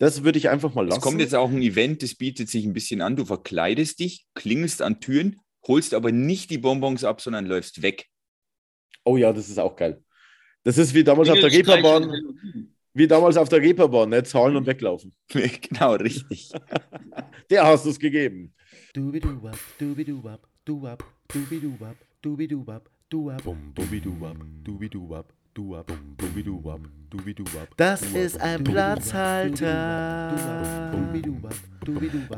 Das würde ich einfach mal lassen. Es kommt jetzt auch ein Event, das bietet sich ein bisschen an. Du verkleidest dich, klingelst an Türen, holst aber nicht die Bonbons ab, sondern läufst weg. Oh ja, das ist auch geil. Das ist wie damals auf der Reeperbahn. Wie damals auf der Reeperbahn, ne? Zahlen und weglaufen. genau, richtig. Der hast du es gegeben. Duwab, dubiduwab, dubiduwab, duwab, dubiduwab, dubiduwab, duwab, dubiduwab, dubiduwab. Das ist ein Platzhalter,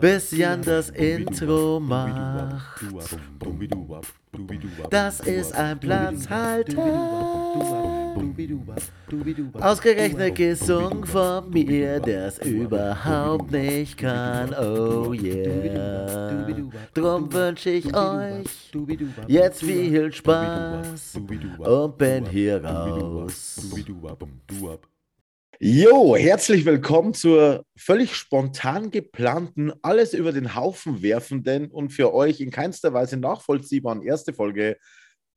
bis Jan das Intro macht. Das ist ein Platzhalter. Ausgerechnet gesungen von mir, der es überhaupt nicht kann. Oh yeah. Drum wünsche ich euch jetzt viel Spaß und bin hier raus. Jo, herzlich willkommen zur völlig spontan geplanten, alles über den Haufen werfenden und für euch in keinster Weise nachvollziehbaren erste Folge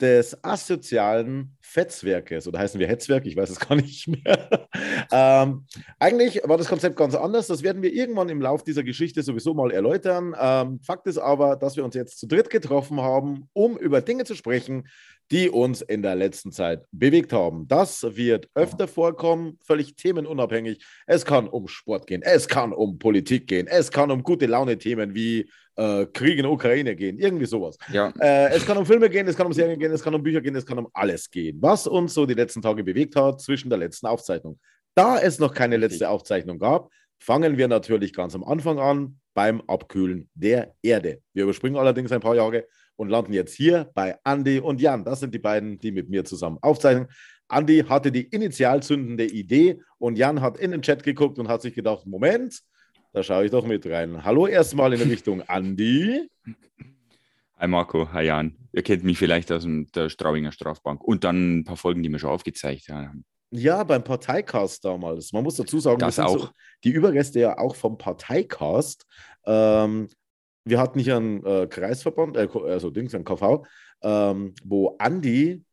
des asozialen Fetzwerkes oder heißen wir Hetzwerk, ich weiß es gar nicht mehr. ähm, eigentlich war das Konzept ganz anders, das werden wir irgendwann im Laufe dieser Geschichte sowieso mal erläutern. Ähm, Fakt ist aber, dass wir uns jetzt zu dritt getroffen haben, um über Dinge zu sprechen, die uns in der letzten Zeit bewegt haben. Das wird öfter vorkommen, völlig themenunabhängig. Es kann um Sport gehen, es kann um Politik gehen, es kann um gute Laune-Themen wie äh, Krieg in der Ukraine gehen, irgendwie sowas. Ja. Äh, es kann um Filme gehen, es kann um Serien gehen, es kann um Bücher gehen, es kann um alles gehen, was uns so die letzten Tage bewegt hat zwischen der letzten Aufzeichnung. Da es noch keine letzte Aufzeichnung gab, fangen wir natürlich ganz am Anfang an beim Abkühlen der Erde. Wir überspringen allerdings ein paar Jahre und landen jetzt hier bei Andy und Jan. Das sind die beiden, die mit mir zusammen aufzeichnen. Andy hatte die initialzündende Idee und Jan hat in den Chat geguckt und hat sich gedacht, Moment, da schaue ich doch mit rein. Hallo erstmal in Richtung Andy. Hi Marco, hi Jan. Ihr kennt mich vielleicht aus der Strauinger Strafbank und dann ein paar Folgen, die wir schon aufgezeichnet haben. Ja, beim Parteicast damals. Man muss dazu sagen, das auch. So die Überreste ja auch vom Parteicast. Ähm, wir hatten hier einen äh, Kreisverband, äh, also Dings, ein KV, ähm, wo Andi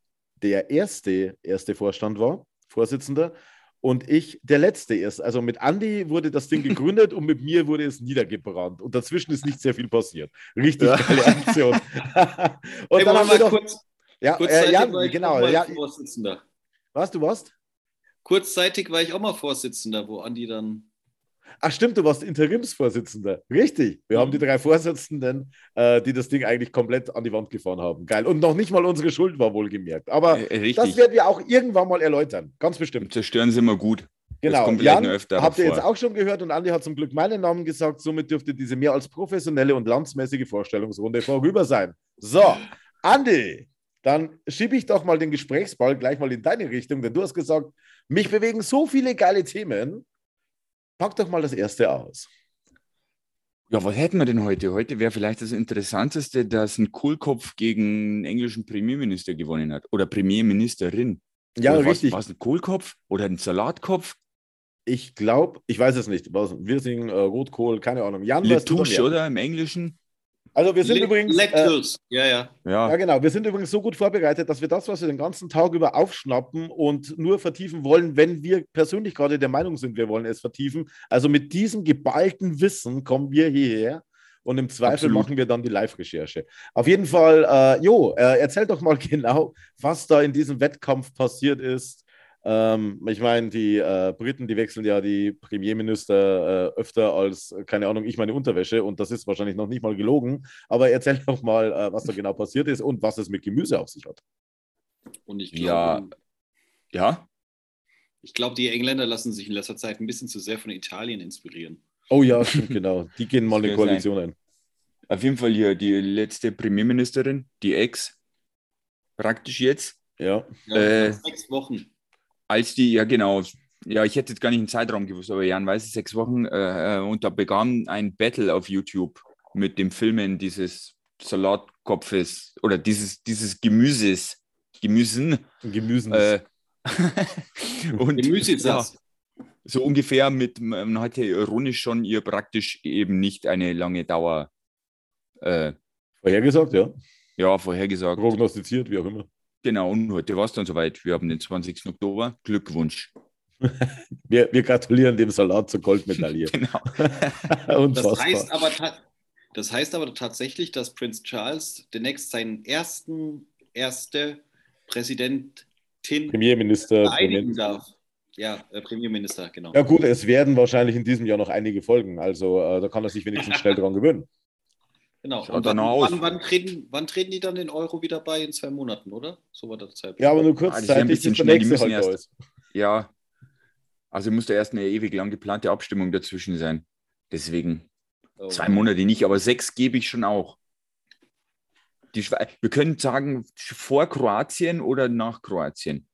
der erste, erste Vorstand war, Vorsitzender, und ich der letzte ist. Also mit Andi wurde das Ding gegründet und mit mir wurde es niedergebrannt. Und dazwischen ist nicht sehr viel passiert. Richtig ja. geile Aktion. und hey, dann haben wir doch, kurz, ja, äh, ja, genau. Ja, Vorsitzender. Was, du warst? Kurzzeitig war ich auch mal Vorsitzender, wo Andi dann Ach stimmt, du warst Interimsvorsitzender. Richtig. Wir haben die drei Vorsitzenden, äh, die das Ding eigentlich komplett an die Wand gefahren haben. Geil. Und noch nicht mal unsere Schuld war wohlgemerkt. Aber äh, das werden wir auch irgendwann mal erläutern. Ganz bestimmt. Zerstören sie immer gut. Genau. Jan, habt ihr jetzt auch schon gehört und Andi hat zum Glück meinen Namen gesagt. Somit dürfte diese mehr als professionelle und landsmäßige Vorstellungsrunde vorüber sein. So, Andi, dann schiebe ich doch mal den Gesprächsball gleich mal in deine Richtung, denn du hast gesagt, mich bewegen so viele geile Themen. Pack doch mal das erste aus. Ja, was hätten wir denn heute? Heute wäre vielleicht das Interessanteste, dass ein Kohlkopf gegen einen englischen Premierminister gewonnen hat. Oder Premierministerin. Ja, oder richtig. War es ein Kohlkopf oder ein Salatkopf? Ich glaube, ich weiß es nicht. Wir singen äh, Rotkohl, keine Ahnung. Jan, Letouche, oder im Englischen? Also wir sind Le übrigens. Äh, ja, ja, ja. Ja, genau. Wir sind übrigens so gut vorbereitet, dass wir das, was wir den ganzen Tag über aufschnappen und nur vertiefen wollen, wenn wir persönlich gerade der Meinung sind, wir wollen es vertiefen. Also mit diesem geballten Wissen kommen wir hierher und im Zweifel Absolut. machen wir dann die Live-Recherche. Auf jeden Fall, äh, Jo, äh, erzähl doch mal genau, was da in diesem Wettkampf passiert ist ähm, ich meine, die äh, Briten, die wechseln ja die Premierminister äh, öfter als, keine Ahnung, ich meine Unterwäsche und das ist wahrscheinlich noch nicht mal gelogen. Aber erzähl doch mal, äh, was da genau passiert ist und was es mit Gemüse auf sich hat. Und ich glaube, ja. ja? Ich glaube, die Engländer lassen sich in letzter Zeit ein bisschen zu sehr von Italien inspirieren. Oh ja, stimmt, genau. Die gehen mal eine Koalition ein. Auf jeden Fall hier die letzte Premierministerin, die Ex, praktisch jetzt. Ja. ja äh, sechs Wochen als die, ja genau, ja, ich hätte jetzt gar nicht einen Zeitraum gewusst, aber Jan weiß es, sechs Wochen, äh, und da begann ein Battle auf YouTube mit dem Filmen dieses Salatkopfes oder dieses, dieses Gemüses, Gemüsen. Gemüsen. Äh, und Gemüse ja, so ungefähr mit, man hatte ironisch schon ihr praktisch eben nicht eine lange Dauer äh, vorhergesagt, ja. Ja, vorhergesagt. Prognostiziert, wie auch immer. Genau, und heute war es dann soweit. Wir haben den 20. Oktober. Glückwunsch. Wir, wir gratulieren dem Salat zur Goldmedaille. Genau. Das heißt, aber das heißt aber tatsächlich, dass Prinz Charles demnächst seinen ersten, erste Präsidentin Premierminister. vereidigen darf. Ja, äh, Premierminister, genau. Ja gut, es werden wahrscheinlich in diesem Jahr noch einige folgen. Also äh, da kann er sich wenigstens schnell dran gewöhnen. Genau. Schaut Und wann, aus. wann, wann, treten, wann treten die dann den Euro wieder bei? In zwei Monaten, oder? So war der Zeitpunkt. Ja, aber nur Ah, das ein kurzzeitig, bisschen der schnell, die müssen halt erst- ist. Ja. Also muss da erst eine ewig lang geplante Abstimmung dazwischen sein. Deswegen Oh. zwei Monate nicht, aber sechs gebe ich schon auch. Die Schwe wir können sagen, vor Kroatien oder nach Kroatien.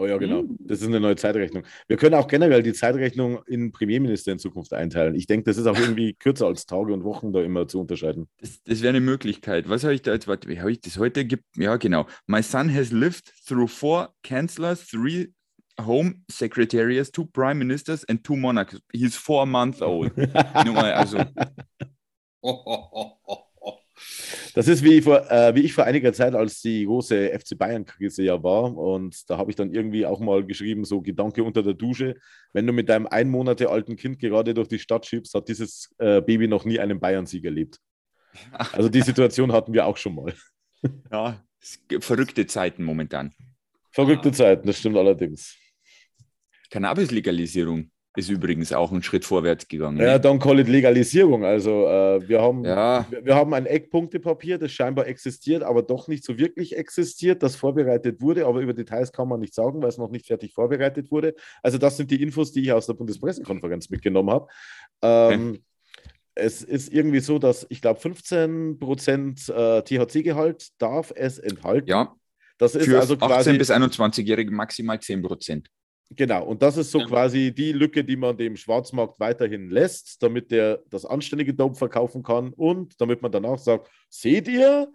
Oh ja, genau. Hm. Das ist eine neue Zeitrechnung. Wir können auch generell die Zeitrechnung in Premierminister in Zukunft einteilen. Ich denke, das ist auch irgendwie kürzer als Tage und Wochen da immer zu unterscheiden. Das, das wäre eine Möglichkeit. Was habe ich da jetzt? Warte, wie habe ich das heute? Gibt, ja, genau. My son has lived through four chancellors, three home secretaries, two prime ministers and two monarchs. He's four months old. Nur mal, also, Oh, oh, oh, oh, oh. Das ist wie, vor, äh, wie ich vor einiger Zeit, als die große FC Bayern-Krise ja war. Und da habe ich dann irgendwie auch mal geschrieben, so Gedanke unter der Dusche. Wenn du mit deinem ein Monate alten Kind gerade durch die Stadt schiebst, hat dieses äh, Baby noch nie einen Bayern-Sieg erlebt. Also die Situation hatten wir auch schon mal. ja, es gibt verrückte Zeiten momentan. Verrückte Zeiten, das stimmt allerdings. Cannabis-Legalisierung ist übrigens auch ein Schritt vorwärts gegangen. Ja, ne? dann call it Legalisierung. Also äh, wir haben ja, Wir, wir haben ein Eckpunktepapier, das scheinbar existiert, aber doch nicht so wirklich existiert, das vorbereitet wurde, aber über Details kann man nicht sagen, weil es noch nicht fertig vorbereitet wurde. Also das sind die Infos, die ich aus der Bundespressekonferenz mitgenommen habe. Ähm, Es ist irgendwie so, dass ich glaube 15% äh, THC-Gehalt darf es enthalten. ja das ist für also 18- quasi bis 21-Jährige maximal 10 Prozent. Genau, und das ist so Ja. quasi die Lücke, die man dem Schwarzmarkt weiterhin lässt, damit der das anständige Dope verkaufen kann und damit man danach sagt, seht ihr,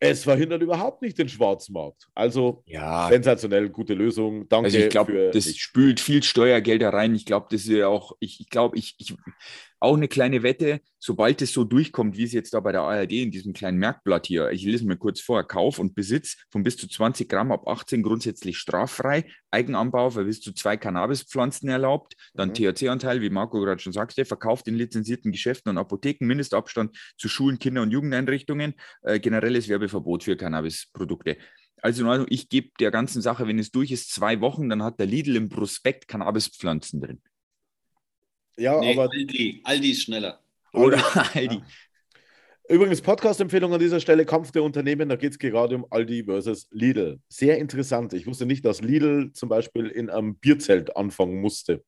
es verhindert überhaupt nicht den Schwarzmarkt. Also Ja, sensationell, gute Lösung. Danke Also ich glaube, das nichts. spült viel Steuergelder rein. Ich glaube, das ist ja auch, ich, ich glaube, ich, ich, auch eine kleine Wette, sobald es so durchkommt, wie es jetzt da bei der ARD in diesem kleinen Merkblatt hier, ich lese mir kurz vor, Kauf und Besitz von bis zu 20 Gramm ab 18 grundsätzlich straffrei, Eigenanbau für bis zu zwei Cannabispflanzen erlaubt, dann Mhm. THC-Anteil, wie Marco gerade schon sagte, verkauft in lizenzierten Geschäften und Apotheken, Mindestabstand zu Schulen, Kinder- und Jugendeinrichtungen, äh, generelles Werbeverbot für Cannabisprodukte. Also ich gebe der ganzen Sache, wenn es durch ist, zwei Wochen, dann hat der Lidl im Prospekt Cannabispflanzen drin. Ja, Nee, aber Aldi, Aldi ist schneller. Oder Aldi. übrigens Podcast-Empfehlung an dieser Stelle, Kampf der Unternehmen, da geht es gerade um Aldi versus Lidl. Sehr interessant. Ich wusste nicht, dass Lidl zum Beispiel in einem Bierzelt anfangen musste.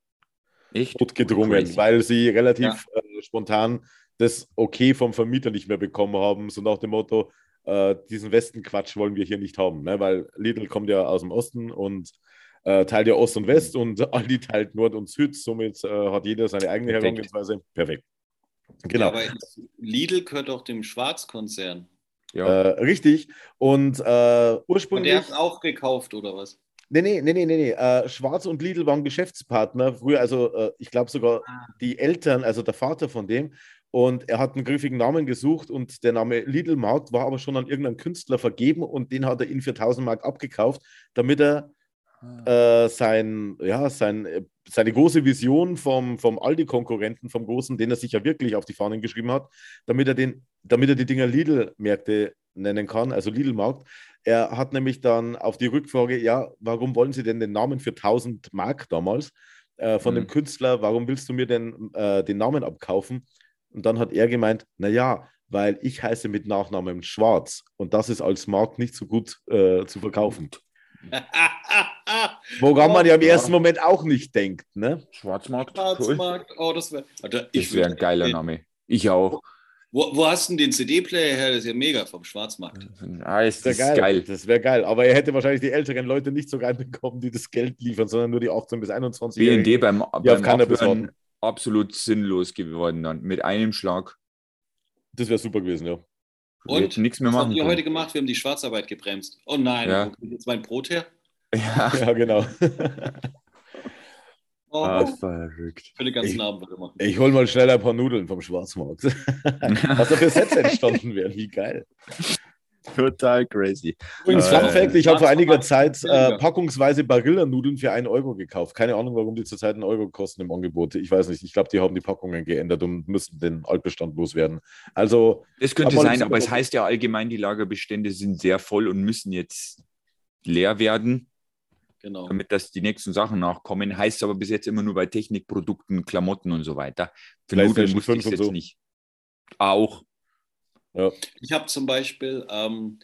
Echt? notgedrungen, Crazy. weil sie relativ äh, spontan das Okay vom Vermieter nicht mehr bekommen haben, so nach dem Motto, äh, diesen Westenquatsch wollen wir hier nicht haben, ne? weil Lidl kommt ja aus dem Osten und äh, teilt ja Ost und West und Aldi teilt Nord und Süd, somit äh, hat jeder seine eigene Perfekt. Herangehensweise. Perfekt. Genau. aber Lidl gehört doch dem Schwarzkonzern. Ja. Äh, richtig. Und äh, Und ursprünglich. der hat auch gekauft, oder was? Nee, nee, nee, nee, nee. nee. Äh, Schwarz und Lidl waren Geschäftspartner. Früher, also äh, ich glaube sogar Ah. die Eltern, also der Vater von dem. Und er hat einen griffigen Namen gesucht und der Name Lidl Markt war aber schon an irgendeinen Künstler vergeben und den hat er ihn für 1000 Mark abgekauft, damit er äh, sein, ja, sein, äh, seine große Vision vom, vom Aldi-Konkurrenten, vom Großen, den er sich ja wirklich auf die Fahnen geschrieben hat, damit er, den, damit er die Dinger Lidl-Märkte nennen kann, also Lidl-Markt. Er hat nämlich dann auf die Rückfrage, ja, warum wollen Sie denn den Namen für 1000 Mark damals äh, von dem Mhm. Künstler, warum willst du mir denn äh, den Namen abkaufen? Und dann hat er gemeint, naja, weil ich heiße mit Nachnamen Schwarz und das ist als Markt nicht so gut äh, zu verkaufen. Woran man ja im ersten Moment auch nicht denkt, ne? Schwarzmarkt. Cool. Schwarzmarkt, oh, das wäre. Das wäre ein geiler Name. Ich auch. Wo, wo hast du denn den CD-Player her? Das ist ja mega vom Schwarzmarkt. Ah, ist, Das geil. geil. Das wäre geil. Aber er hätte wahrscheinlich die älteren Leute nicht so reinbekommen, die das Geld liefern, sondern nur die 18- bis 21 BND beim, Die beim Cannabis absolut sinnlos geworden dann. Mit einem Schlag. Das wäre super gewesen, ja. Und? nichts mehr Was machen haben wir können. heute gemacht? Wir haben die Schwarzarbeit gebremst. Oh nein, Ja. wo kommt jetzt mein Brot her? Ja, Ja, genau. Oh, ah, verrückt. für den ganzen Ich- Abend würde machen. Ich hol mal schnell ein paar Nudeln vom Schwarzmarkt. Was da für Sätze entstanden wären, wie geil. Total crazy. Übrigens, Äh, Fun Fact, ich habe vor einiger Zeit äh, packungsweise Barilla-Nudeln für einen Euro gekauft. Keine Ahnung, warum die zurzeit einen Euro kosten im Angebot. Ich weiß nicht. Ich glaube, die haben die Packungen geändert und müssen den Altbestand loswerden. Also, Das könnte Aber sein, das- aber es heißt ja allgemein, die Lagerbestände sind sehr voll und müssen jetzt leer werden, Genau. damit dass die nächsten Sachen nachkommen. Heißt aber bis jetzt immer nur bei Technikprodukten, Klamotten und so weiter. Für Nudeln wusste ich 5 und jetzt so. nicht. Auch. Ja. Ich habe zum Beispiel ähm,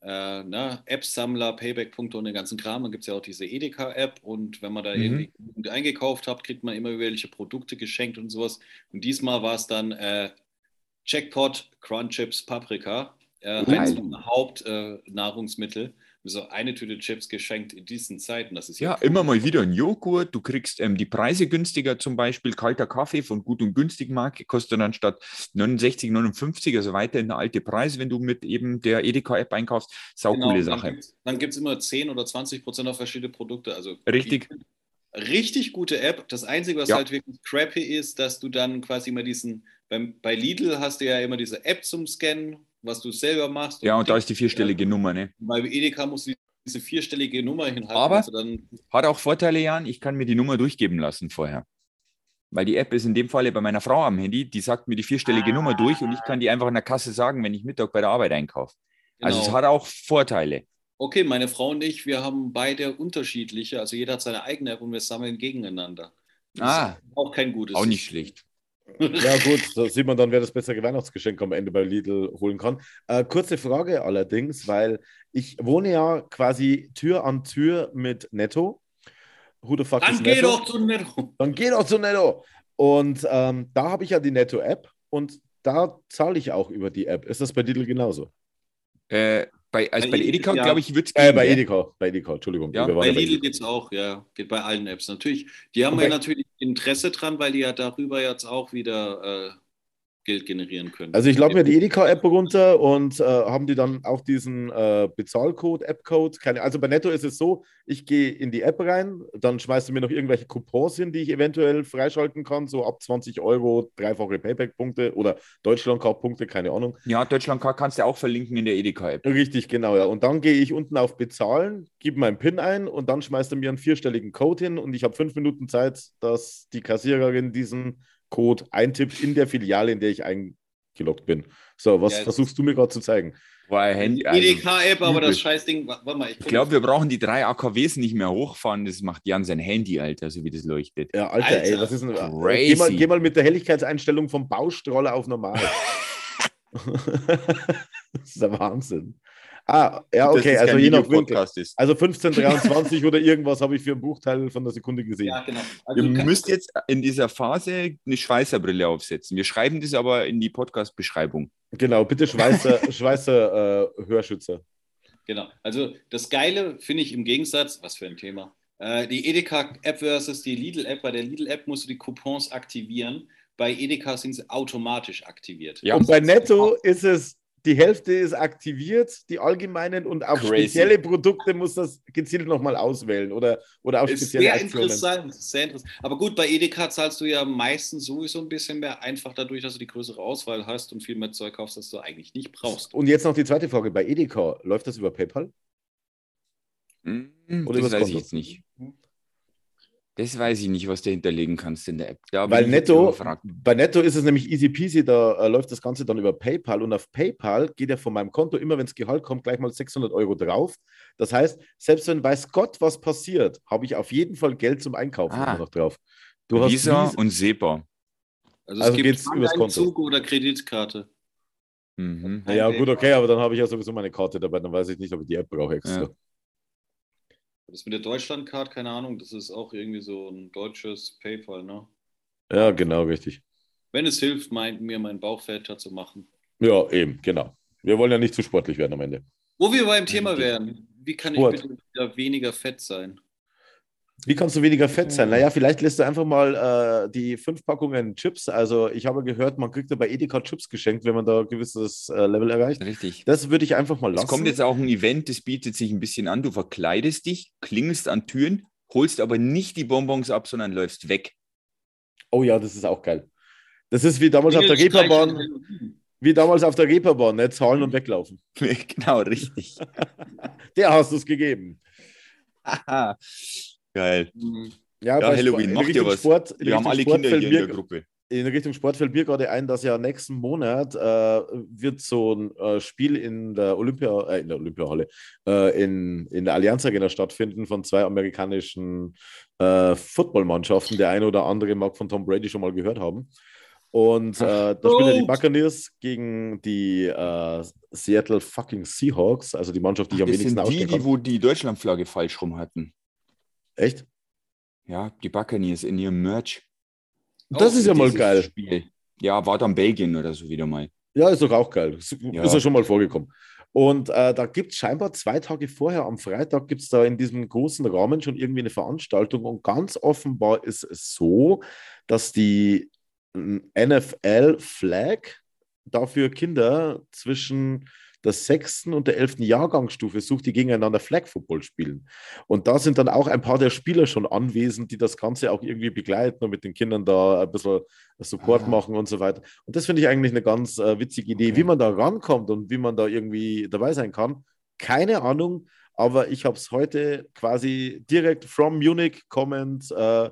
äh, na, App-Sammler, Payback-Punkte und den ganzen Kram. Dann gibt es ja auch diese Edeka-App und wenn man da Mhm. irgendwie eingekauft hat, kriegt man immer irgendwelche Produkte geschenkt und sowas. Und diesmal war es dann äh, Jackpot Crunchips Paprika, äh, Geil. eins meiner Hauptnahrungsmittel. Äh, So eine Tüte Chips geschenkt in diesen Zeiten. Das ist Ja, cool. immer mal wieder ein Joghurt. Du kriegst ähm, die Preise günstiger, zum Beispiel kalter Kaffee von Gut und Günstig Marke kostet dann statt 69, 59, also weiterhin der alte Preis, wenn du mit eben der Edeka-App einkaufst. Saucoole Genau, Sache. Dann gibt es immer 10 oder 20 Prozent auf verschiedene Produkte. Also Richtig. Richtig gute App. Das Einzige, was Ja. halt wirklich crappy ist, dass du dann quasi immer diesen, beim, bei Lidl hast du ja immer diese App zum Scannen, was du selber machst. Ja, und da ist die vierstellige Nummer. Ne? Bei Edeka musst du diese vierstellige Nummer hinhalten. Aber- also dann, Hat auch Vorteile, Jan. Ich kann mir die Nummer durchgeben lassen vorher. Weil die App ist in dem Falle bei meiner Frau am Handy, die sagt mir die vierstellige Nummer durch und ich kann die einfach in der Kasse sagen, wenn ich Mittag bei der Arbeit einkaufe. Also es genau. hat auch Vorteile. Okay, meine Frau und ich, wir haben beide unterschiedliche, also jeder hat seine eigene App und wir sammeln gegeneinander. Das Ah. ist auch kein gutes. Auch nicht schlecht. Ja, gut, da sieht man dann, wer das bessere Weihnachtsgeschenk am Ende bei Lidl holen kann. Äh, kurze Frage allerdings, weil ich wohne ja quasi Tür an Tür mit Netto. Who the fuck Dann geh doch zu Netto. Dann geh doch zu Netto. Und ähm, da habe ich ja die Netto-App und da zahle ich auch über die App. Ist das bei Lidl genauso? Äh, bei, also Bei bei Edeka, ja. glaube ich, wird es Äh, bei Edeka. Bei Edeka, Entschuldigung. Ja, Bei Lidl Edeka. geht es auch, ja. Geht bei allen Apps natürlich. Die haben Und ja natürlich Interesse dran, weil die ja darüber jetzt auch wieder äh, Geld generieren können. Also ich lade mir die Edeka-App runter und äh, haben die dann auch diesen äh, Bezahlcode, App-Code. Keine, also bei Netto ist es so, ich gehe in die App rein, dann schmeißt du mir noch irgendwelche Coupons hin, die ich eventuell freischalten kann, so ab 20 Euro, dreifache Payback-Punkte oder Deutschland-Card-Punkte, keine Ahnung. Ja, Deutschland kannst du auch verlinken in der Edeka-App. Richtig, genau, ja. Und dann gehe ich unten auf Bezahlen, gebe meinen PIN ein und dann schmeißt er mir einen vierstelligen Code hin und ich habe fünf Minuten Zeit, dass die Kassiererin diesen Code eintippt in der Filiale, in der ich eingeloggt bin. So, was Ja, versuchst du mir gerade zu zeigen? War ein Handy. EDK-App, aber das. Scheißding, wa- warte mal, ich, ich glaube, wir brauchen die drei AKWs nicht mehr hochfahren. Das macht Jan sein Handy, Alter, so wie das leuchtet. Ja, Alter, Alter, ey, was ist denn? crazy. Geh mal, geh mal mit der Helligkeitseinstellung vom Baustroller auf normal. das ist der Wahnsinn. Ah, ja, okay, also je nach Winkel. Videopodcast ist. Also 1523 oder irgendwas habe ich für einen Bruchteil von der Sekunde gesehen. ja, genau. Also, Ihr müsst jetzt in dieser Phase eine Schweißerbrille aufsetzen. Wir schreiben das aber in die Podcast-Beschreibung. Genau, bitte Schweißer, Schweißer äh, Hörschützer. Genau. Also das Geile finde ich im Gegensatz, was für ein Thema, äh, die Edeka-App versus die Lidl-App. Bei der Lidl-App musst du die Coupons aktivieren. Bei Edeka sind sie automatisch aktiviert. Ja. Und bei Netto ist es, die Hälfte ist aktiviert, die allgemeinen, und auf Crazy. spezielle Produkte muss das gezielt nochmal auswählen oder, oder auf Ist spezielle sehr Aktionen. interessant, sehr interessant. Aber gut, bei Edeka zahlst du ja meistens sowieso ein bisschen mehr, einfach dadurch, dass du die größere Auswahl hast und viel mehr Zeug kaufst, das du eigentlich nicht brauchst. Und jetzt noch die zweite Frage. Bei Edeka, läuft das über PayPal? Hm, Oder das übers weiß ich jetzt nicht. Das weiß ich nicht, was du hinterlegen kannst in der App. Da Weil Netto, bei Netto ist es nämlich easy peasy, da äh, läuft das Ganze dann über PayPal und auf PayPal geht ja von meinem Konto immer, wenn es Gehalt kommt, gleich mal 600 Euro drauf. Das heißt, selbst wenn weiß Gott was passiert, habe ich auf jeden Fall Geld zum Einkaufen Ah. noch drauf. Du hast Visa Visa- und SEPA. Also, Also es gibt geht's übers Konto. Bankeinzug oder Kreditkarte. Mhm. Ja, gut, okay, aber dann habe ich ja sowieso meine Karte dabei, dann weiß ich nicht, ob ich die App brauche extra. Ja. Das mit der Deutschlandcard, keine Ahnung, das ist auch irgendwie so ein deutsches PayPal, ne? Ja, genau, richtig. Wenn es hilft, mein, mir mein Bauch fetter zu machen. Ja, eben, genau. Wir wollen ja nicht zu sportlich werden am Ende. Wo wir beim Thema wären, wie kann Sport. ich bitte wieder weniger fett sein? Wie kannst du weniger fett sein? Naja, vielleicht lässt du einfach mal äh, die fünf Packungen Chips. Also ich habe gehört, man kriegt ja bei Edeka Chips geschenkt, wenn man da ein gewisses äh, Level erreicht. Richtig. Das würde ich einfach mal lassen. Es kommt jetzt auch ein Event, das bietet sich ein bisschen an. Du verkleidest dich, klingelst an Türen, holst aber nicht die Bonbons ab, sondern läufst weg. oh ja, das ist auch geil. Das ist wie damals auf der Reeperbahn. Wie damals auf der Reeperbahn, ne? zahlen und weglaufen. genau, richtig. Der hast du es gegeben. Geil. Mhm. Ja, bei Halloween, macht ihr Richtung was? Sport, in Wir haben Richtung alle Sport Kinder fällt hier in mir- der Gruppe. in Richtung Sport fällt mir gerade ein, dass ja nächsten Monat äh, wird so ein äh, Spiel in der Olympia, äh, in der Olympiahalle, äh, in, in der Allianz Arena stattfinden von zwei amerikanischen äh, Footballmannschaften. Der eine oder andere mag von Tom Brady schon mal gehört haben. Und äh, da spielen ja die. Buccaneers gegen die äh, Seattle fucking Seahawks, also die Mannschaft, die ich am Das wenigsten sind die, die, wo die Deutschlandflagge falsch rum hatten. Echt? Ja, die Buccaneers in ihrem Merch. Das ist ja mal geil. Spiel. Ja, war dann Belgien oder so wieder mal. Ja, ist doch auch geil. Ist, Ja. ist ja schon mal vorgekommen. Und äh, da gibt es scheinbar zwei Tage vorher, am Freitag, gibt es da in diesem großen Rahmen schon irgendwie eine Veranstaltung. Und ganz offenbar ist es so, dass die NFL-Flag dafür Kinder zwischen der sechsten und der elften Jahrgangsstufe sucht, die gegeneinander Flag Football spielen. Und da sind dann auch ein paar der Spieler schon anwesend, die das Ganze auch irgendwie begleiten und mit den Kindern da ein bisschen Support Ah. machen und so weiter. Und das finde ich eigentlich eine ganz äh, witzige Idee. Okay. Wie man da rankommt und wie man da irgendwie dabei sein kann, keine Ahnung. Aber ich habe es heute quasi direkt from Munich kommend äh,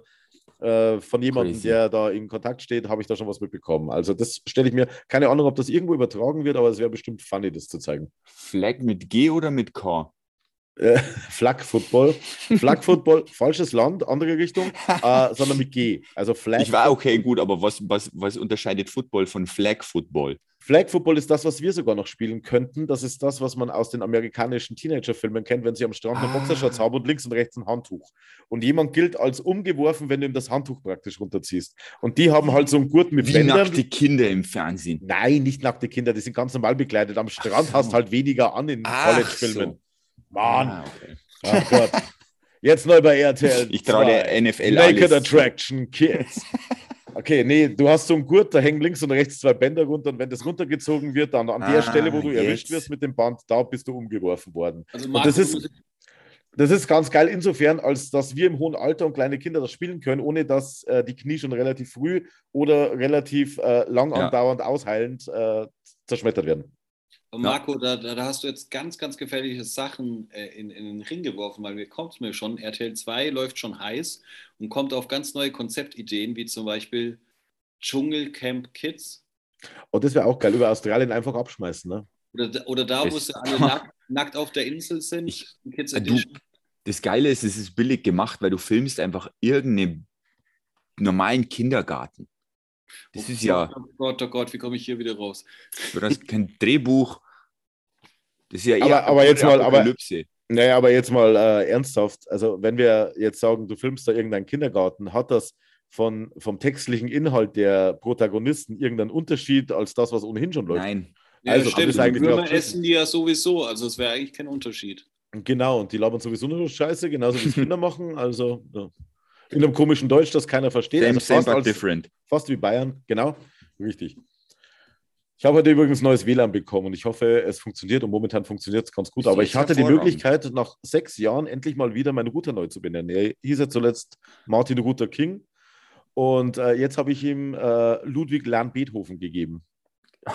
äh, von jemandem, Crazy. der da in Kontakt steht, habe ich da schon was mitbekommen. Also das stelle ich mir, keine Ahnung, ob das irgendwo übertragen wird, aber es wäre bestimmt funny, das zu zeigen. Flag mit G oder mit K? Äh, Flag Football. Flag Football, falsches Land, andere Richtung, äh, sondern mit G. Also Flag. Ich war okay, gut, aber was, was, was unterscheidet Football von Flag Football? Flag Football ist das, was wir sogar noch spielen könnten. Das ist das, was man aus den amerikanischen Teenager-Filmen kennt, wenn sie am Strand einen Ah. Boxershorts haben und links und rechts ein Handtuch. Und jemand gilt als umgeworfen, wenn du ihm das Handtuch praktisch runterziehst. Und die haben halt so einen Gurt mit Wie Bändern. nackte Kinder im Fernsehen. Nein, nicht nackte Kinder, die sind ganz normal bekleidet. Am Strand so. hast halt weniger an in College-Filmen. so. Mann, Ah, okay. ach Gott. Jetzt neu bei RTL. Ich traue 2. der NFL Naked alles. Attraction Kids. Okay, nee, du hast so einen Gurt, da hängen links und rechts zwei Bänder runter und wenn das runtergezogen wird, dann an der Ah, Stelle, wo du jetzt. erwischt wirst mit dem Band, da bist du umgeworfen worden. Also Marco, das ist, das ist ganz geil insofern, als dass wir im hohen Alter und kleine Kinder das spielen können, ohne dass äh, die Knie schon relativ früh oder relativ äh, lang Ja. andauernd ausheilend äh, zerschmettert werden. Aber Marco, da, da, da hast du jetzt ganz, ganz gefährliche Sachen äh, in, in den Ring geworfen, weil mir kommt mir schon, RTL 2 läuft schon heiß und kommt auf ganz neue Konzeptideen, wie zum Beispiel Dschungelcamp Kids. Und das wäre auch geil, über Australien einfach abschmeißen. Ne? Oder, da- oder da, wo sie alle nackt, nackt auf der Insel sind. Ich- Kids Du, Edition. das Geile ist, es ist billig gemacht, weil du filmst einfach irgendeinen normalen Kindergarten. Das Oh ist ja, Oh Gott, oh Gott, wie komme ich hier wieder raus? du hast kein Drehbuch. Das ist ja Aber- eher aber jetzt mal, aber-. Naja, aber jetzt mal äh, ernsthaft. Also, wenn wir jetzt sagen, du filmst da irgendeinen Kindergarten, hat das von, vom textlichen Inhalt der Protagonisten irgendeinen Unterschied als das, was ohnehin schon läuft? Nein. Ja, Also, stimmt. das ist eigentlich Würmer essen die ja sowieso, also es wäre eigentlich kein Unterschied. Genau, und die labern sowieso nur Scheiße, genauso wie es Kinder machen. Also, ja. in einem komischen Deutsch, das keiner versteht. Same, also same, fast, but als, different. fast wie Bayern, genau. Richtig. Ich habe heute übrigens neues WLAN bekommen und ich hoffe, es funktioniert und momentan funktioniert es ganz gut. Aber ich hatte die. Möglichkeit, nach sechs Jahren endlich mal wieder meinen Router neu zu benennen. Er hieß ja zuletzt Martin Router King und äh, jetzt habe ich ihm äh, Ludwig Lern Beethoven gegeben.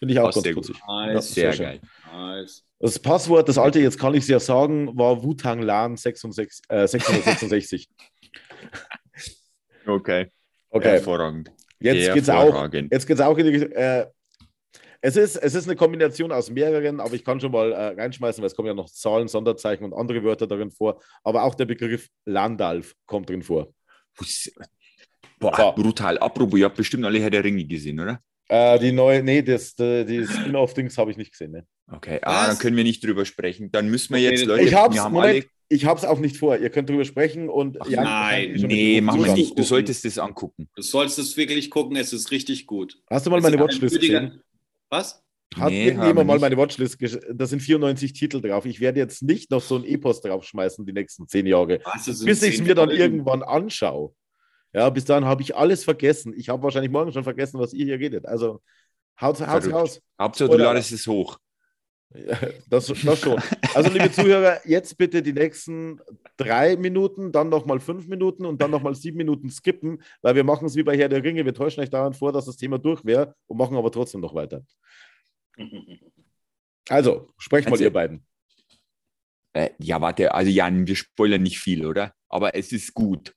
Finde ich auch ganz sehr putzig. Nice. Sehr schön. geil. Nice. Das Passwort, das alte, jetzt kann ich es ja sagen, war Wutang Lan 66, äh, 666. Okay. Okay, Hervorragend. jetzt auch. Hervorragend. Jetzt geht's auch in die. Äh, es ist, es ist eine Kombination aus mehreren, aber ich kann schon mal äh, reinschmeißen, weil es kommen ja noch Zahlen, Sonderzeichen und andere Wörter darin vor. Aber auch der Begriff Landalf kommt drin vor. Boah, So. brutal. Apropos, ihr habt bestimmt alle Herr der Ringe gesehen, oder? Äh, die neue, nee, das, die, die Spin-off-Dings habe ich nicht gesehen. Ne? Okay, ah, dann können wir nicht drüber sprechen. Dann müssen wir jetzt, Leute, Ich hab's, wir haben Moment, alle. ich habe es auch nicht vor. Ihr könnt darüber sprechen und Ach, Jan nein, Nee, mit- machen wir musst du nicht. Du solltest das angucken. Du sollst es wirklich gucken, es ist richtig gut. Hast du mal Es meine ist ein Watchlist gesehen? Was? Hat Nee, irgendjemand mal meine Watchlist Da sind 94 Titel drauf. Ich werde jetzt nicht noch so ein Epos draufschmeißen die nächsten zehn Jahre. Was, bis ich es mir dann Folgen. irgendwann anschaue. Ja, bis dahin habe ich alles vergessen. Ich habe wahrscheinlich morgen schon vergessen, was ihr hier redet. Also haut, haut's Verrückt. raus. Hauptsache, du ladest es hoch. Ja, das, das schon. Also, liebe Zuhörer, jetzt bitte die nächsten drei Minuten, dann nochmal fünf Minuten und dann nochmal sieben Minuten skippen, weil wir machen es wie bei Herr der Ringe. Wir täuschen euch daran vor, dass das Thema durch wäre und machen aber trotzdem noch weiter. Also, sprecht mal, Also- ihr beiden. Äh, ja, warte, also Jan, wir spoilern nicht viel, oder? Aber es ist gut.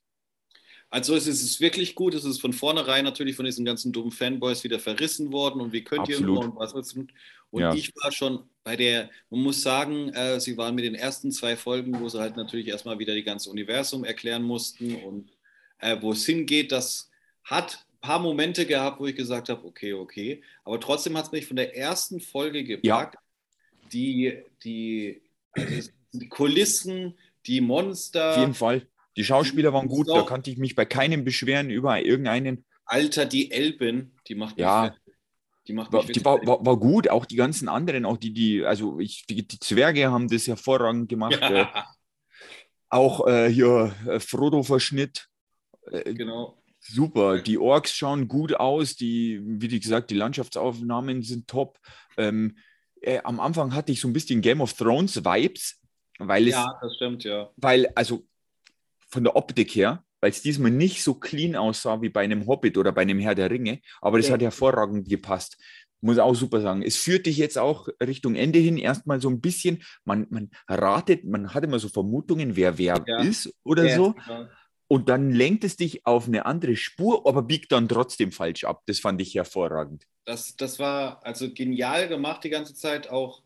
Also es ist wirklich gut, es ist von vornherein natürlich von diesen ganzen dummen Fanboys wieder verrissen worden und wie könnt ihr Absolut. nur und was was und Ja. ich war schon bei der, man muss sagen, äh, sie waren mit den ersten zwei Folgen, wo sie halt natürlich erstmal wieder die ganze Universum erklären mussten und äh, wo es hingeht, das hat ein paar Momente gehabt, wo ich gesagt habe, okay, okay, aber trotzdem hat es mich von der ersten Folge gepackt, die, die, also die Kulissen, die Monster, Auf jeden Fall. Die Schauspieler waren gut, So. da konnte ich mich bei keinem beschweren über irgendeinen. Alter, die Elben, die macht mich Ja. Die macht War, mich die war, war, war gut, auch die ganzen anderen, auch die, die, also ich, die, die Zwerge haben das hervorragend gemacht. Äh, Ja, auch äh, hier äh, Frodo-Verschnitt. Äh, genau. Super, die Orks schauen gut aus, die, wie gesagt, die Landschaftsaufnahmen sind top. Ähm, äh, am Anfang hatte ich so ein bisschen Game of Thrones Vibes, weil es, Ja, das stimmt, ja. weil, also von der Optik her, weil es diesmal nicht so clean aussah wie bei einem Hobbit oder bei einem Herr der Ringe, aber das Ja. hat hervorragend gepasst. Muss auch super sagen. Es führt dich jetzt auch Richtung Ende hin erstmal so ein bisschen, man, man ratet, man hat immer so Vermutungen, wer wer Ja. ist oder Ja, so. genau. Und dann lenkt es dich auf eine andere Spur, aber biegt dann trotzdem falsch ab. Das fand ich hervorragend. Das, das war also genial gemacht die ganze Zeit, auch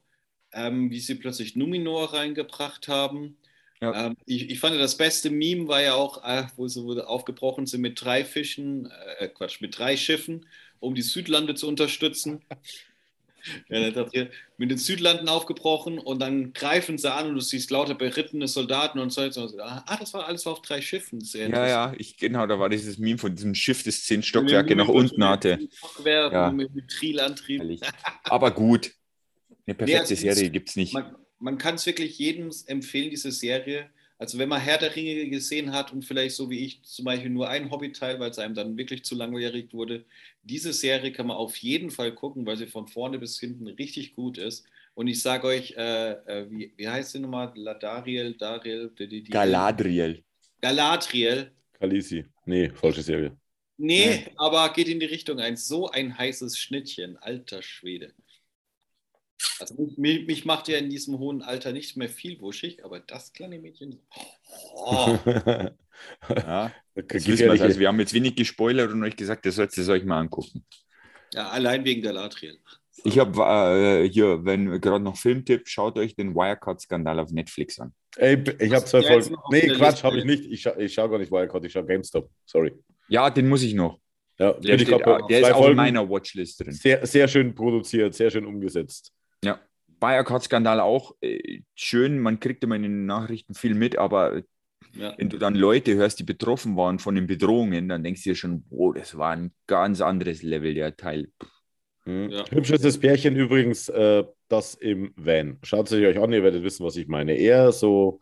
ähm, wie sie plötzlich Numenor reingebracht haben. Ja. Ähm, ich, ich fand das beste Meme war ja auch, äh, wo sie wo aufgebrochen sind mit drei Fischen, äh, Quatsch, mit drei Schiffen, um die Südlande zu unterstützen. Ja, hat hier mit den Südlanden aufgebrochen und dann greifen sie an und du siehst lauter berittene Soldaten und so. und so. Ah, das war alles auf drei Schiffen. Sehr Ja, ja, ich, genau, da war dieses Meme von diesem Schiff, das zehn Stockwerke nach unten hatte. Stockwerke Ja. mit. Herrlich. Aber gut. Eine perfekte also es Serie gibt es nicht. Man, man kann es wirklich jedem empfehlen, diese Serie. Also wenn man Herr der Ringe gesehen hat und vielleicht so wie ich zum Beispiel nur einen Hobbit-Teil, weil es einem dann wirklich zu langweilig wurde, diese Serie kann man auf jeden Fall gucken, weil sie von vorne bis hinten richtig gut ist. Und ich sage euch, äh, äh, wie, wie heißt sie nochmal? Ladariel, Dariel, die, die, Galadriel. Galadriel. Kalisi. Nee, falsche Serie. Nee, aber geht in die Richtung ein. So ein heißes Schnittchen, alter Schwede. Also mich, mich macht ja in diesem hohen Alter nicht mehr viel wuschig, aber das kleine Mädchen. Oh, Ja, das wissen wir's. also wir haben jetzt wenig gespoilert und euch gesagt, ihr sollt es euch mal angucken. ja, allein wegen Galadriel. Ich habe äh, hier, wenn gerade noch Filmtipp, schaut euch den Wirecard-Skandal auf Netflix an. Ey, ich habe zwei Folgen. auf Nee, der Quatsch, habe ich nicht. Ich, scha ich schaue gar nicht Wirecard, ich schaue GameStop. Sorry. Ja, den muss ich noch. Ja, Der, steht, bei der ist zwei auch in Folgen. meiner Watchlist drin. Sehr, sehr schön produziert, sehr schön umgesetzt. Ja. Wirecard-Skandal auch äh, schön, man kriegt immer in den Nachrichten viel mit, aber Ja. wenn du dann Leute hörst, die betroffen waren von den Bedrohungen, dann denkst du dir schon, boah, das war ein ganz anderes Level, der Teil. Hm. Ja. Hübsches Pärchen übrigens, äh, das im Van. Schaut es euch an, ihr werdet wissen, was ich meine. Er so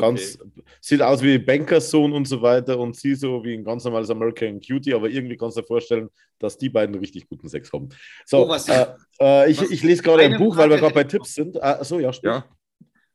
ganz, sieht aus wie Bankerssohn und so weiter und sie so wie ein ganz normales American Cutie, aber irgendwie kannst du dir vorstellen, dass die beiden richtig guten Sex haben. So, Oh, äh, äh, ich, ich lese gerade ein Buch, weil wir Frage gerade bei Tipps sind. Ah, so, ja. Ja,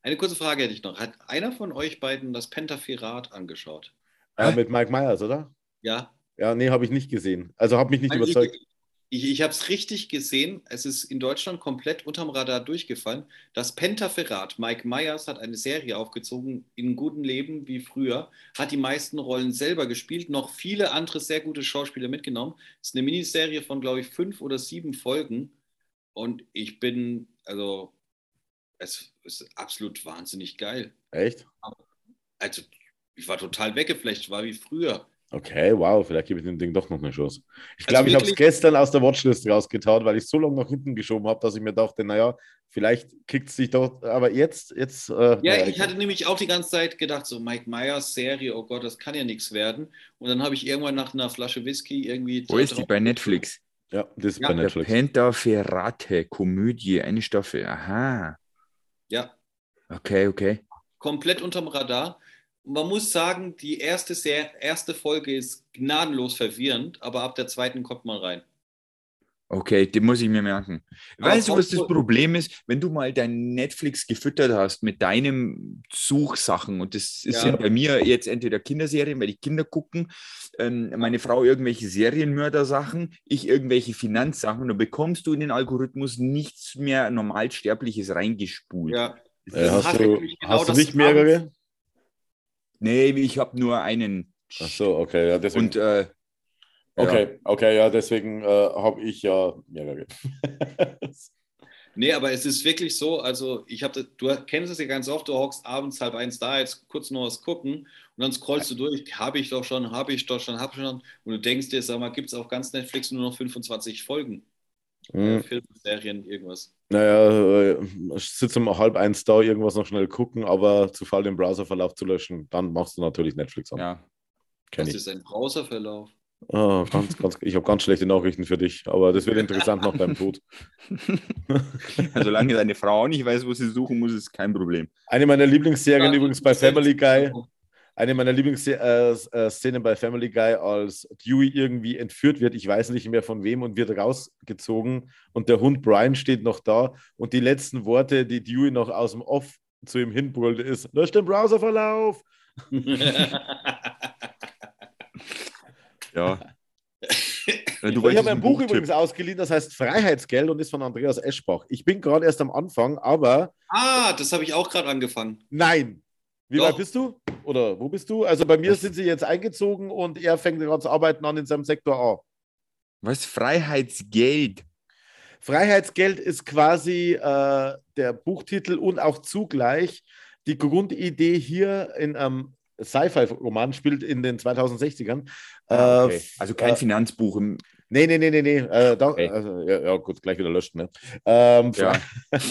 Eine kurze Frage hätte ich noch. Hat einer von euch beiden das Pentaferat angeschaut? Äh, mit Mike Myers, oder? Ja. Ja, nee, habe ich nicht gesehen. Also habe mich nicht Also überzeugt. Ich, ich, ich habe es richtig gesehen. Es ist in Deutschland komplett unterm Radar durchgefallen. Das Pentaferat, Mike Myers hat eine Serie aufgezogen, in gutem Leben wie früher, hat die meisten Rollen selber gespielt, noch viele andere sehr gute Schauspieler mitgenommen. Es ist eine Miniserie von, glaube ich, fünf oder sieben Folgen. Und ich bin, also, es ist absolut wahnsinnig geil. Echt? Also, ich war total weggeflecht, war wie früher. Okay, wow, vielleicht gebe ich dem Ding doch noch eine Chance. Ich Also glaube, ich habe es gestern aus der Watchlist rausgetan, weil ich so lange nach hinten geschoben habe, dass ich mir dachte, naja, vielleicht kickt es sich doch, aber jetzt, jetzt. Äh, Ja, ich hatte nämlich auch die ganze Zeit gedacht, so Mike Myers Serie, oh Gott, das kann ja nichts werden. Und dann habe ich irgendwann nach einer Flasche Whisky irgendwie. wo ist die bei Netflix? Ja, das ist Ja, bei Der Netflix. Pentaferrate, Komödie, eine Staffel. Aha. Ja, Okay, okay. komplett unterm Radar. Man muss sagen, die erste, Ser erste Folge ist gnadenlos verwirrend, aber ab der zweiten kommt man rein. Okay, den muss ich mir merken. Aber Weißt du, was das Problem ist? Wenn du mal dein Netflix gefüttert hast mit deinen Suchsachen und das ist Ja. sind bei mir jetzt entweder Kinderserien, weil die Kinder gucken, ähm, meine Frau irgendwelche Serienmörder-Sachen, ich irgendwelche Finanzsachen, dann bekommst du in den Algorithmus nichts mehr Normalsterbliches reingespult. Ja. Äh, hast hast du, nämlich genau hast du nicht mehrere? Nee, ich habe nur einen. Ach so, okay, ja, deswegen. Und äh, ja. okay, okay, ja, deswegen äh, habe ich ja mehrere. Nee, aber es ist wirklich so, also ich habe, du kennst es ja ganz oft, du hockst abends halb eins da, jetzt kurz noch was gucken und dann scrollst du durch, habe ich doch schon, habe ich doch schon, habe ich schon und du denkst dir, sag mal, gibt es auf ganz Netflix nur noch 25 Folgen? Hm. Äh, Filme, Serien, irgendwas. Naja, äh, ich sitze um halb eins da, irgendwas noch schnell gucken, aber zu faul den Browserverlauf zu löschen, dann machst du natürlich Netflix an. ja. Kenn Das ich. ist ein Browserverlauf. Oh, ganz, ganz, ich habe ganz schlechte Nachrichten für dich, aber das wird interessant nach deinem Tod. Solange deine Frau nicht weiß, wo sie suchen muss, ist kein Problem. Eine meiner Lieblingsserien Ja, übrigens bei Family Guy. Eine meiner Lieblingsszenen bei Family Guy, als Dewey irgendwie entführt wird, ich weiß nicht mehr von wem, und wird rausgezogen und der Hund Brian steht noch da und die letzten Worte, die Dewey noch aus dem Off zu ihm hinbrüllt, ist, lösch den Browserverlauf. Ja. Du ich habe ein Buch Buchtipp. übrigens ausgeliehen, das heißt Freiheitsgeld und ist von Andreas Eschbach. Ich bin gerade erst am Anfang, aber ah, das habe ich auch gerade angefangen. nein. Wie Doch. weit bist du? Oder wo bist du? Also bei mir sind sie jetzt eingezogen und er fängt gerade zu arbeiten an in seinem Sektor A. Was? Freiheitsgeld. Freiheitsgeld ist quasi äh, der Buchtitel und auch zugleich die Grundidee hier in einem Sci-Fi-Roman spielt in den 2060ern. Ah, Äh, okay. Also kein äh, Finanzbuch im. Nee, nee, nee, nee, nee. Äh, da, Okay. also, ja, ja, gut, gleich wieder löschen. Ne? Ähm, Ja. Ach,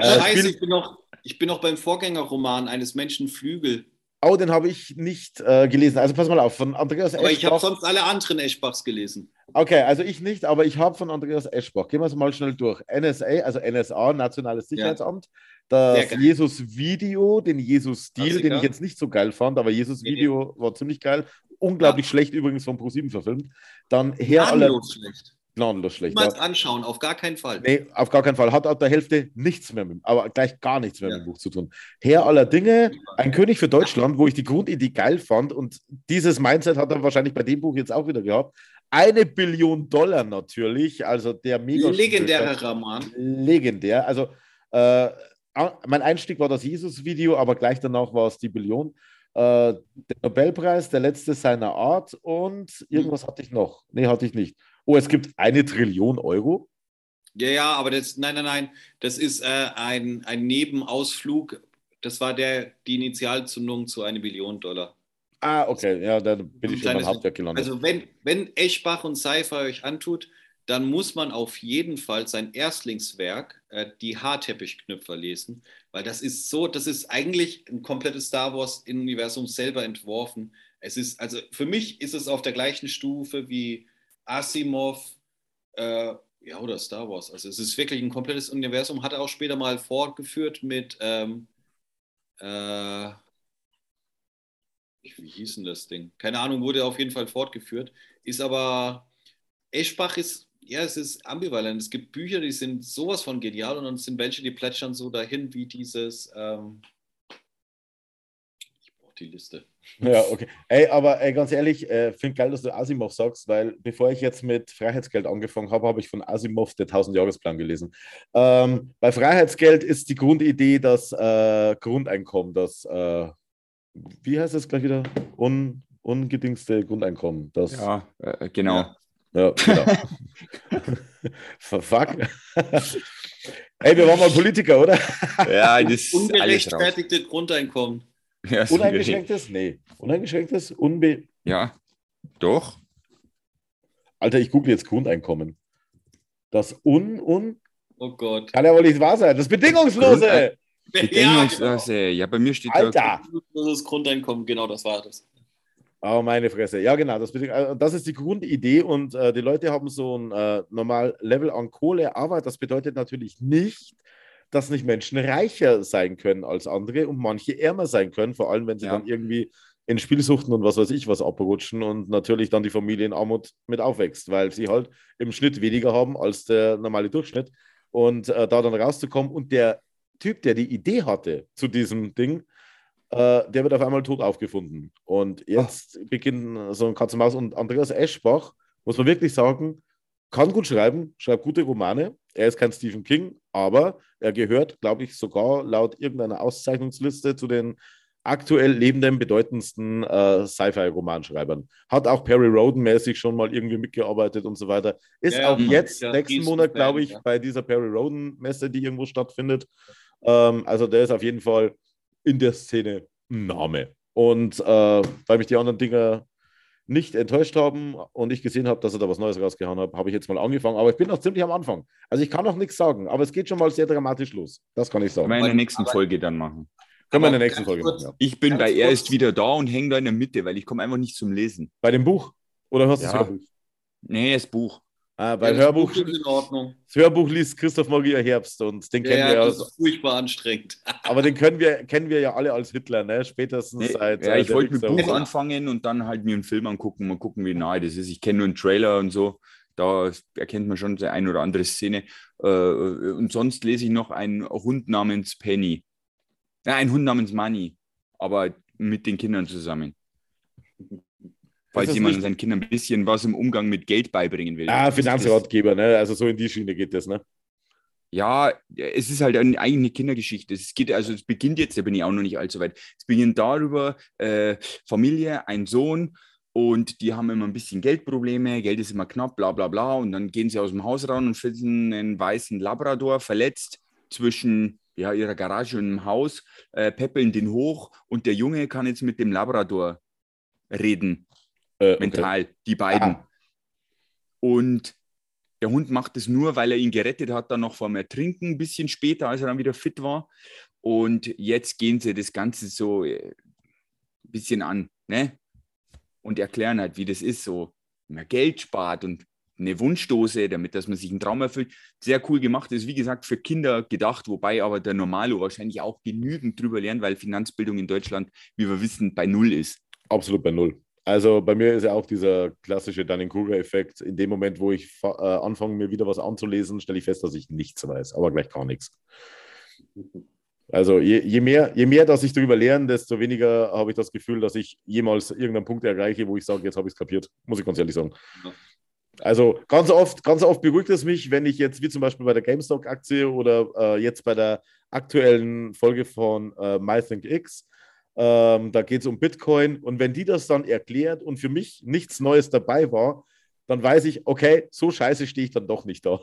Äh, scheiße, Spiel- ich bin, noch, ich bin noch beim Vorgängerroman eines Menschen Flügel. Oh, den habe ich nicht äh, gelesen. Also pass mal auf, von Andreas Aber ich habe Eschbach. sonst alle anderen Eschbachs gelesen. Okay, also ich nicht, aber ich habe von Andreas Eschbach. Gehen wir es mal schnell durch. NSA, also NSA, Nationales Sicherheitsamt. Sehr Das. Jesus-Video, den Jesus-Stil, den ich jetzt nicht so geil fand, aber Jesus-Video war ziemlich geil. Unglaublich schlecht übrigens von ProSieben verfilmt. Dann Herr aller... Schlecht. Gnadenlos schlecht. Niemals Ja. anschauen, auf gar keinen Fall. Nee, auf gar keinen Fall. Hat ab der Hälfte nichts mehr mit, aber gleich gar nichts mehr Ja. mit dem Buch zu tun. Herr aller Dinge, ein König für Deutschland, wo ich die Grundidee geil fand und dieses Mindset hat er wahrscheinlich bei dem Buch jetzt auch wieder gehabt. Eine Billion Dollar natürlich, also der mega Legendärer Roman. legendär. Also äh, mein Einstieg war das Jesus-Video, aber gleich danach war es die Billion. Äh, der Nobelpreis, der letzte seiner Art und irgendwas hatte ich noch. Nee, hatte ich nicht. Oh, es gibt eine Trillion Euro. Ja, ja, aber das, nein, nein, nein, das ist äh, ein, ein Nebenausflug. Das war der, die Initialzündung zu einer Billion Dollar. Ah, okay, ja, dann bin ich schon beim Hauptwerk gelandet. Also wenn, wenn Eschbach und Seifer euch antut, dann muss man auf jeden Fall sein Erstlingswerk, äh, die Haarteppichknüpfer, lesen, weil das ist so, das ist eigentlich ein komplettes Star Wars-Universum selber entworfen. Es ist, also für mich ist es auf der gleichen Stufe wie Asimov, äh, ja, oder Star Wars. Also es ist wirklich ein komplettes Universum, hat er auch später mal fortgeführt mit, ähm, äh, wie hieß denn das Ding? Keine Ahnung, wurde auf jeden Fall fortgeführt. Ist aber, Eschbach ist, ja, es ist ambivalent. Es gibt Bücher, die sind sowas von genial und dann sind welche, die plätschern so dahin wie dieses, ähm, ich brauche die Liste. Ja, okay. Ey, aber ey, ganz ehrlich, äh, finde geil, dass du Asimov sagst, weil bevor ich jetzt mit Freiheitsgeld angefangen habe, habe ich von Asimov der 1000-Jahresplan gelesen. Ähm, bei Freiheitsgeld ist die Grundidee das äh, Grundeinkommen, das, äh, wie heißt das gleich wieder? Un, ungedingste Grundeinkommen. Das, Ja, äh, genau. Ja, genau. Fuck. Ey, wir waren mal Politiker, oder? Ja, das ist. Ungerechtfertigte Grundeinkommen. Ja, Uneingeschränktes? Nee. Uneingeschränktes? Unbe Ja, doch. Alter, ich google jetzt Grundeinkommen. Das Un, Un, Oh Gott. kann ja wohl nicht wahr sein. Das Bedingungslose. Grundein- Ja, Bedingungslose. Ja, bei mir steht da. Alter. genau. Das Grundeinkommen, genau, das war das. Oh, meine Fresse. Ja, genau. Das, äh, das ist die Grundidee und äh, die Leute haben so ein äh, normal Level an Kohle, aber das bedeutet natürlich nicht, dass nicht Menschen reicher sein können als andere und manche ärmer sein können, vor allem wenn sie Ja. dann irgendwie in Spielsuchten und was weiß ich was abrutschen und natürlich dann die Familie in Armut mit aufwächst, weil sie halt im Schnitt weniger haben als der normale Durchschnitt. Und äh, da dann rauszukommen und der Typ, der die Idee hatte zu diesem Ding, äh, der wird auf einmal tot aufgefunden. Und jetzt Ach. beginnt so ein Katz und Maus. Und Andreas Eschbach, muss man wirklich sagen, kann gut schreiben, schreibt gute Romane. Er ist kein Stephen King, aber er gehört, glaube ich, sogar laut irgendeiner Auszeichnungsliste zu den aktuell lebenden, bedeutendsten äh, Sci-Fi-Romanschreibern. Hat auch Perry Roden-mäßig schon mal irgendwie mitgearbeitet und so weiter. Ist ja, auch jetzt, ja, nächsten Monat, glaube ich, ja. bei dieser Perry Roden-Messe, die irgendwo stattfindet. Ähm, also der ist auf jeden Fall in der Szene ein Name. Und äh, weil mich die anderen Dinger nicht enttäuscht haben und ich gesehen habe, dass er da was Neues rausgehauen hat, habe ich jetzt mal angefangen. Aber ich bin noch ziemlich am Anfang. Also ich kann noch nichts sagen, aber es geht schon mal sehr dramatisch los. Das kann ich sagen. Können wir in der nächsten Folge dann machen. Können wir in der nächsten Folge machen. Ja. Ich bin bei Er ist wieder da und hänge da in der Mitte, weil ich komme einfach nicht zum Lesen. Bei dem Buch? Oder hörst du ja. das Hörbuch? Nee, das Buch. Ah, bei ja, Hörbuch, das, das Hörbuch liest Christoph Maria Herbst und den kennen ja, wir ja. Das ist furchtbar anstrengend. Aber den können wir, kennen wir ja alle als Hitler, ne? Spätestens nee, seit. Ja, ich wollte mit Buch oder? anfangen und dann halt mir einen Film angucken und gucken, wie nahe das ist. Ich kenne nur einen Trailer und so. Da erkennt man schon die eine oder andere Szene. Äh, und sonst lese ich noch einen Hund namens Penny. Ja, ein Hund namens Money, aber mit den Kindern zusammen. Falls jemand seinen Kindern ein bisschen was im Umgang mit Geld beibringen will. Ah, Finanzratgeber, ne? Also so in die Schiene geht das, ne? Ja, es ist halt eine eigene Kindergeschichte. Es geht, also es beginnt jetzt, da bin ich auch noch nicht allzu weit. Es beginnt darüber, äh, Familie, ein Sohn und die haben immer ein bisschen Geldprobleme, Geld ist immer knapp, bla bla bla. Und dann gehen sie aus dem Haus raus und finden einen weißen Labrador verletzt zwischen ja, ihrer Garage und im Haus, äh, peppeln den hoch und der Junge kann jetzt mit dem Labrador reden äh, mental, okay. die beiden. Ah. Und der Hund macht es nur, weil er ihn gerettet hat, dann noch vor dem Ertrinken, ein bisschen später, als er dann wieder fit war. Und jetzt gehen sie das Ganze so ein äh, bisschen an, ne? Und erklären halt, wie das ist, so, wenn man Geld spart und eine Wunschdose, damit dass man sich einen Traum erfüllt. Sehr cool gemacht. Ist wie gesagt für Kinder gedacht, wobei aber der Normalo wahrscheinlich auch genügend drüber lernt, weil Finanzbildung in Deutschland, wie wir wissen, bei Null ist. Absolut bei Null. Also bei mir ist ja auch dieser klassische Dunning-Kruger-Effekt. In dem Moment, wo ich äh, anfange, mir wieder was anzulesen, stelle ich fest, dass ich nichts weiß, aber gleich gar nichts. Also je, je, mehr, je mehr, dass ich darüber lerne, desto weniger habe ich das Gefühl, dass ich jemals irgendeinen Punkt erreiche, wo ich sage, jetzt habe ich es kapiert. Muss ich ganz ehrlich sagen. Also ganz oft, ganz oft beruhigt es mich, wenn ich jetzt, wie zum Beispiel bei der GameStop-Aktie oder äh, jetzt bei der aktuellen Folge von äh, MyThinkX, ähm, da geht es um Bitcoin. Und wenn die das dann erklärt und für mich nichts Neues dabei war, dann weiß ich, okay, so scheiße stehe ich dann doch nicht da.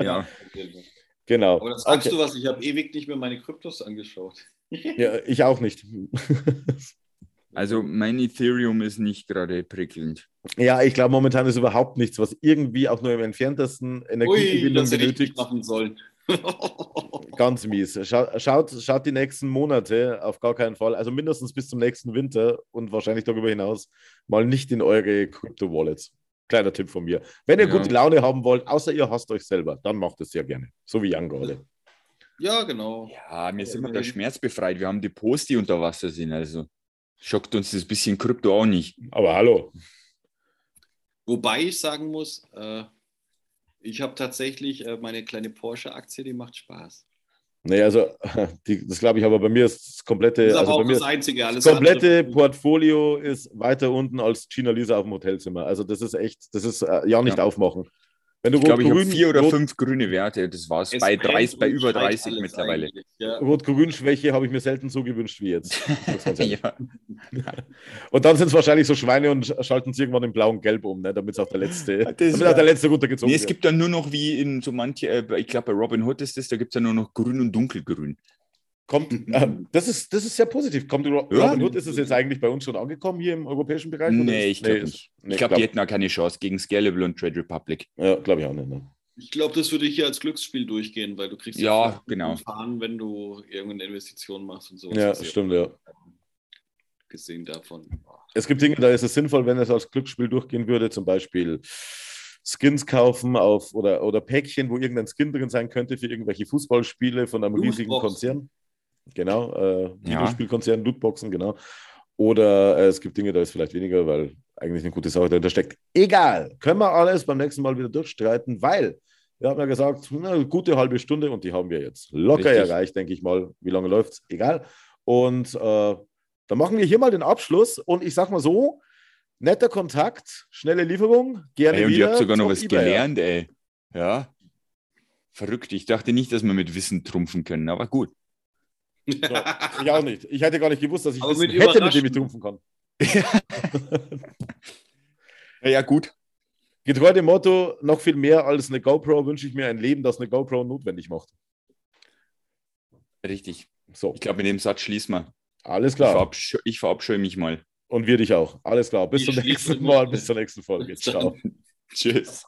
Ja. genau. Aber das sagst okay. du was, ich habe ewig nicht mehr meine Kryptos angeschaut. ja, ich auch nicht. Also mein Ethereum ist nicht gerade prickelnd. Ja, ich glaube, momentan ist überhaupt nichts, was irgendwie auch nur im entferntesten Energiegewinnung benötigt. machen sollen. Ganz mies. Schaut, schaut, schaut die nächsten Monate auf gar keinen Fall, also mindestens bis zum nächsten Winter und wahrscheinlich darüber hinaus, mal nicht in eure Crypto-Wallets. Kleiner Tipp von mir. Wenn ihr ja. gute Laune haben wollt, außer ihr hasst euch selber, dann macht es sehr gerne. So wie Jan gerade. Ja, genau. Ja, wir sind da schmerzbefreit. Wir haben die Post, die unter Wasser sind. Also schockt uns das bisschen Krypto auch nicht. Aber hallo. Wobei ich sagen muss, äh, ich habe tatsächlich äh, meine kleine Porsche-Aktie, die macht Spaß. Nee, also die, das glaube ich, aber bei mir ist das komplette, das ist also bei mir das Einzige, alles das komplette Portfolio ist weiter unten als Gina Lisa auf dem Hotelzimmer. Also das ist echt, das ist äh, ja nicht ja. aufmachen. Wenn du ich glaube, ich habe vier oder fünf grüne Werte. Das war es bei, 30, bei über 30 mittlerweile. Ja. Rot-Grün-Schwäche habe ich mir selten so gewünscht wie jetzt. ja. Und dann sind es wahrscheinlich so Schweine und schalten es irgendwann in blau und gelb um, ne? damit es auch der letzte, damit auch der letzte runtergezogen nee, Es gibt dann nur noch wie in so manche, äh, ich glaube bei Robin Hood ist das, da gibt es ja nur noch grün und dunkelgrün. Kommt, äh, das, ist, das ist sehr positiv. Kommt Robin ja. Hood, ist es jetzt eigentlich bei uns schon angekommen hier im europäischen Bereich? Nee, ich glaube nee, nicht. Nee, ich glaube, glaub, die hätten auch keine Chance gegen Scalable und Trade Republic. Ja, glaube ich auch nicht. Ne? Ich glaube, das würde hier als Glücksspiel durchgehen, weil du kriegst ja, genau. Fahren, wenn du irgendeine Investition machst und so. Ja, stimmt, ja. Gesehen davon. Es gibt Dinge, da ist es sinnvoll, wenn es als Glücksspiel durchgehen würde, zum Beispiel Skins kaufen auf oder, oder Päckchen, wo irgendein Skin drin sein könnte für irgendwelche Fußballspiele von einem riesigen Konzern. Genau, äh, Videospielkonzern, Lootboxen, genau. Oder äh, es gibt Dinge, da ist vielleicht weniger, weil eigentlich eine gute Sache dahinter steckt. Egal, können wir alles beim nächsten Mal wieder durchstreiten, weil wir haben ja gesagt, eine gute halbe Stunde und die haben wir jetzt locker Richtig. erreicht, denke ich mal. Wie lange läuft es? Egal. Und äh, dann machen wir hier mal den Abschluss und ich sag mal so, netter Kontakt, schnelle Lieferung, gerne Ey, und ihr wieder. habt sogar noch was eBay. gelernt, ey. Ja. Verrückt. Ich dachte nicht, dass wir mit Wissen trumpfen können, aber gut. Ja, ich auch nicht. Ich hätte gar nicht gewusst, dass ich Wissen mit hätte, mit dem ich trumpfen kann. Ja, ja, gut. Getreu dem Motto, noch viel mehr als eine GoPro wünsche ich mir ein Leben, das eine GoPro notwendig macht. Richtig. So, Ich glaube, mit dem Satz schließen wir. alles Ich, klar. verabsche ich verabscheue mich mal. Und wir dich auch. Alles klar. Bis Ich zum nächsten Mal, bis zur nächsten Folge. Ciao. Tschüss.